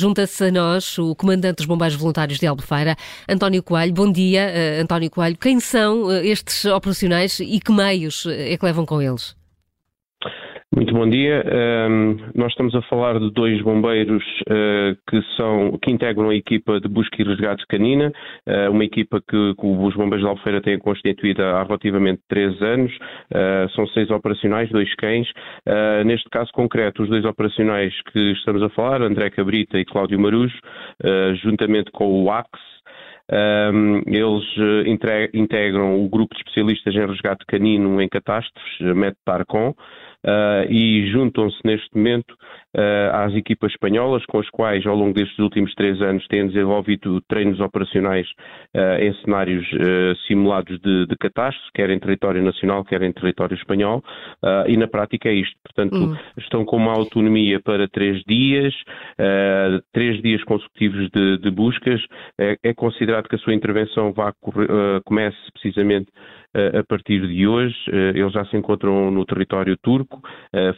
junta-se a nós o Comandante dos Bombeiros Voluntários de Albufeira, António Coelho. Bom dia, uh, António Coelho. Quem são uh, estes operacionais e que meios é que levam com eles? Muito bom dia. Um, nós estamos a falar de dois bombeiros uh, que são que integram a equipa de busca e resgate canina, uh, uma equipa que, que, os bombeiros de Alfeira têm constituída há relativamente três anos. Uh, são seis operacionais, dois cães. neste caso concreto, os dois operacionais que estamos a falar, André Cabrita e Cláudio Marujo, juntamente com o AXE, um, eles integram o grupo de especialistas em resgate canino em catástrofes, MET-TARCOM, uh, e juntam-se neste momento uh, às equipas espanholas, com as quais ao longo destes últimos três anos têm desenvolvido treinos operacionais uh, em cenários simulados de, de catástrofe, quer em território nacional, quer em território espanhol, e na prática é isto. Portanto, uhum. estão com uma autonomia para três dias, três dias consecutivos de, de buscas. É, é, considerado que a sua intervenção vá, comece precisamente a partir de hoje. Eles já se encontram no território turco,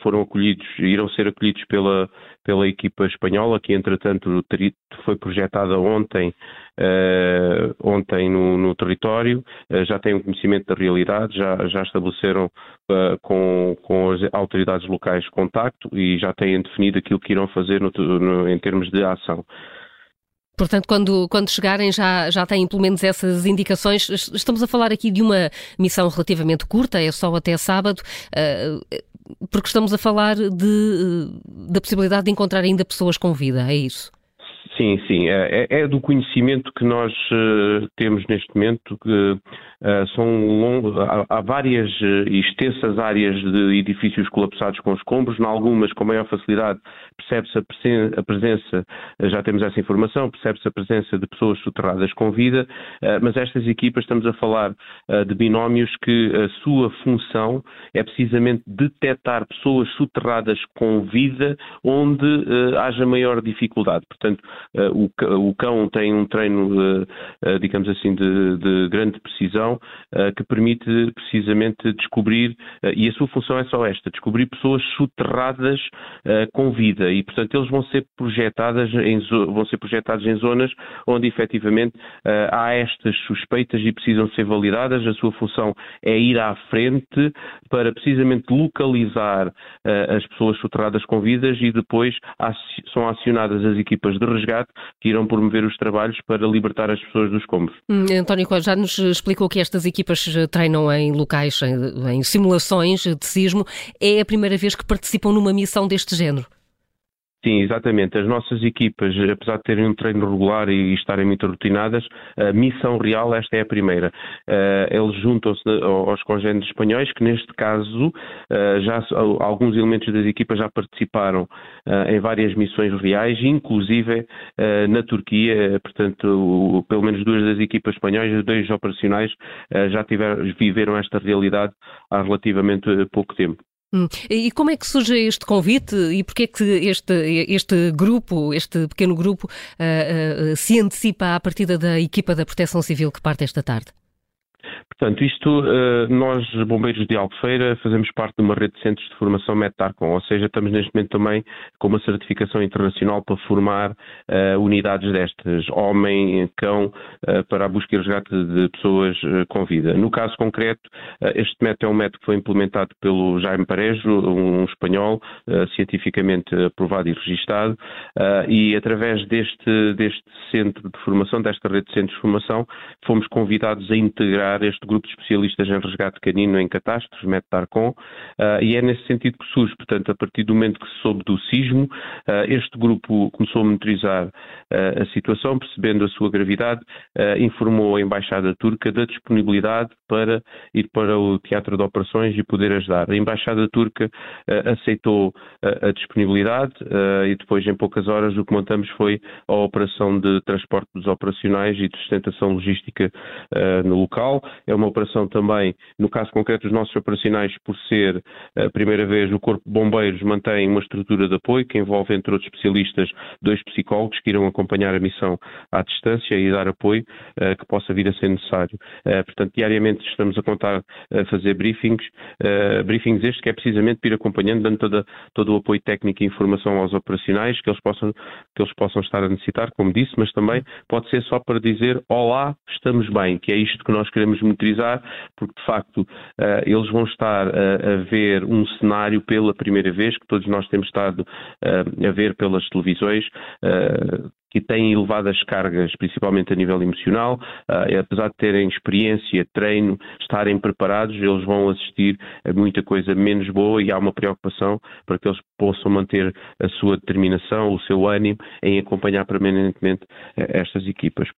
foram acolhidos, irão ser acolhidos pela, pela equipa espanhola, que entretanto foi projetada ontem, ontem no, no território, já têm um conhecimento da realidade, já, já estabeleceram com, com as autoridades locais contacto e já têm definido aquilo que irão fazer no, no, em termos de ação. Portanto, quando, quando chegarem já, já têm pelo menos essas indicações. Estamos a falar aqui de uma missão relativamente curta, é só até sábado, eh, porque estamos a falar de, da possibilidade de encontrar ainda pessoas com vida, é isso? Sim, sim. É, é, é do conhecimento que nós uh, temos neste momento que uh, são há, há, várias uh, extensas áreas de edifícios colapsados com escombros. Em algumas, com maior facilidade, percebe-se a, presen a, presença, já temos essa informação, percebe-se a presença de pessoas soterradas com vida, mas estas equipas, estamos a falar de binómios que a sua função é precisamente detectar pessoas soterradas com vida onde haja maior dificuldade. Portanto, o cão tem um treino, eh, digamos assim, de, de grande precisão eh, que permite precisamente descobrir, e a sua função é só esta, descobrir pessoas soterradas com vida e, portanto, eles vão ser projetadas em, vão ser projetados em zonas onde efetivamente há estas suspeitas e precisam ser validadas. A sua função é ir à frente para precisamente localizar as pessoas soterradas com vidas e depois são acionadas as equipas de resgate que irão promover os trabalhos para libertar as pessoas dos escombros. Hum, António Coelho já nos explicou que estas equipas treinam em locais, em, em simulações de sismo. É a primeira vez que participam numa missão deste género? Sim, exatamente. As nossas equipas, apesar de terem um treino regular e estarem muito rotinadas, a missão real, esta é a primeira. Uh, eles juntam-se aos congêneres espanhóis, que neste caso, uh, já alguns elementos das equipas já participaram uh, em várias missões reais, inclusive na Turquia, portanto, pelo menos duas das equipas espanhóis, dois operacionais, já tiveram, viveram esta realidade há relativamente pouco tempo. Hum. E como é que surge este convite e porquê é que este, este grupo, este pequeno grupo, uh, uh, se antecipa à partida da equipa da Proteção Civil que parte esta tarde? Portanto, isto, eh, nós, bombeiros de Albufeira, fazemos parte de uma rede de centros de formação METARCOM, ou seja, estamos neste momento também com uma certificação internacional para formar uh, unidades destas, homem, cão, uh, para a busca e resgate de pessoas uh, com vida. No caso concreto, este método é um método que foi implementado pelo Jaime Parejo, um espanhol, cientificamente aprovado e registado, e através deste, deste centro de formação, desta rede de centros de formação, fomos convidados a integrar este grupo de especialistas em resgate canino em catástrofes, MET-TARCOM, uh, e é nesse sentido que surge, portanto, a partir do momento que se soube do sismo, uh, este grupo começou a monitorizar uh, a situação, percebendo a sua gravidade, informou a Embaixada Turca da disponibilidade para ir para o teatro de operações e poder ajudar. A Embaixada Turca aceitou a disponibilidade e depois, em poucas horas, o que montamos foi a operação de transporte dos operacionais e de sustentação logística no local. É uma uma operação também, no caso concreto dos nossos operacionais, por ser a primeira vez o Corpo de Bombeiros mantém uma estrutura de apoio que envolve, entre outros especialistas, dois psicólogos que irão acompanhar a missão à distância e dar apoio uh, que possa vir a ser necessário. Uh, portanto, diariamente estamos a contar a fazer briefings, uh, briefings estes que é precisamente ir acompanhando, dando toda, todo o apoio técnico e informação aos operacionais que eles, possam, que eles possam estar a necessitar, como disse, mas também pode ser só para dizer olá, estamos bem, que é isto que nós queremos monitorizar, porque de facto eles vão estar a, a ver um cenário pela primeira vez que todos nós temos estado a ver pelas televisões, que têm elevadas cargas, principalmente a nível emocional, uh, apesar de terem experiência, treino, estarem preparados, eles vão assistir a muita coisa menos boa e há uma preocupação para que eles possam manter a sua determinação, o seu ânimo em acompanhar permanentemente uh, estas equipas.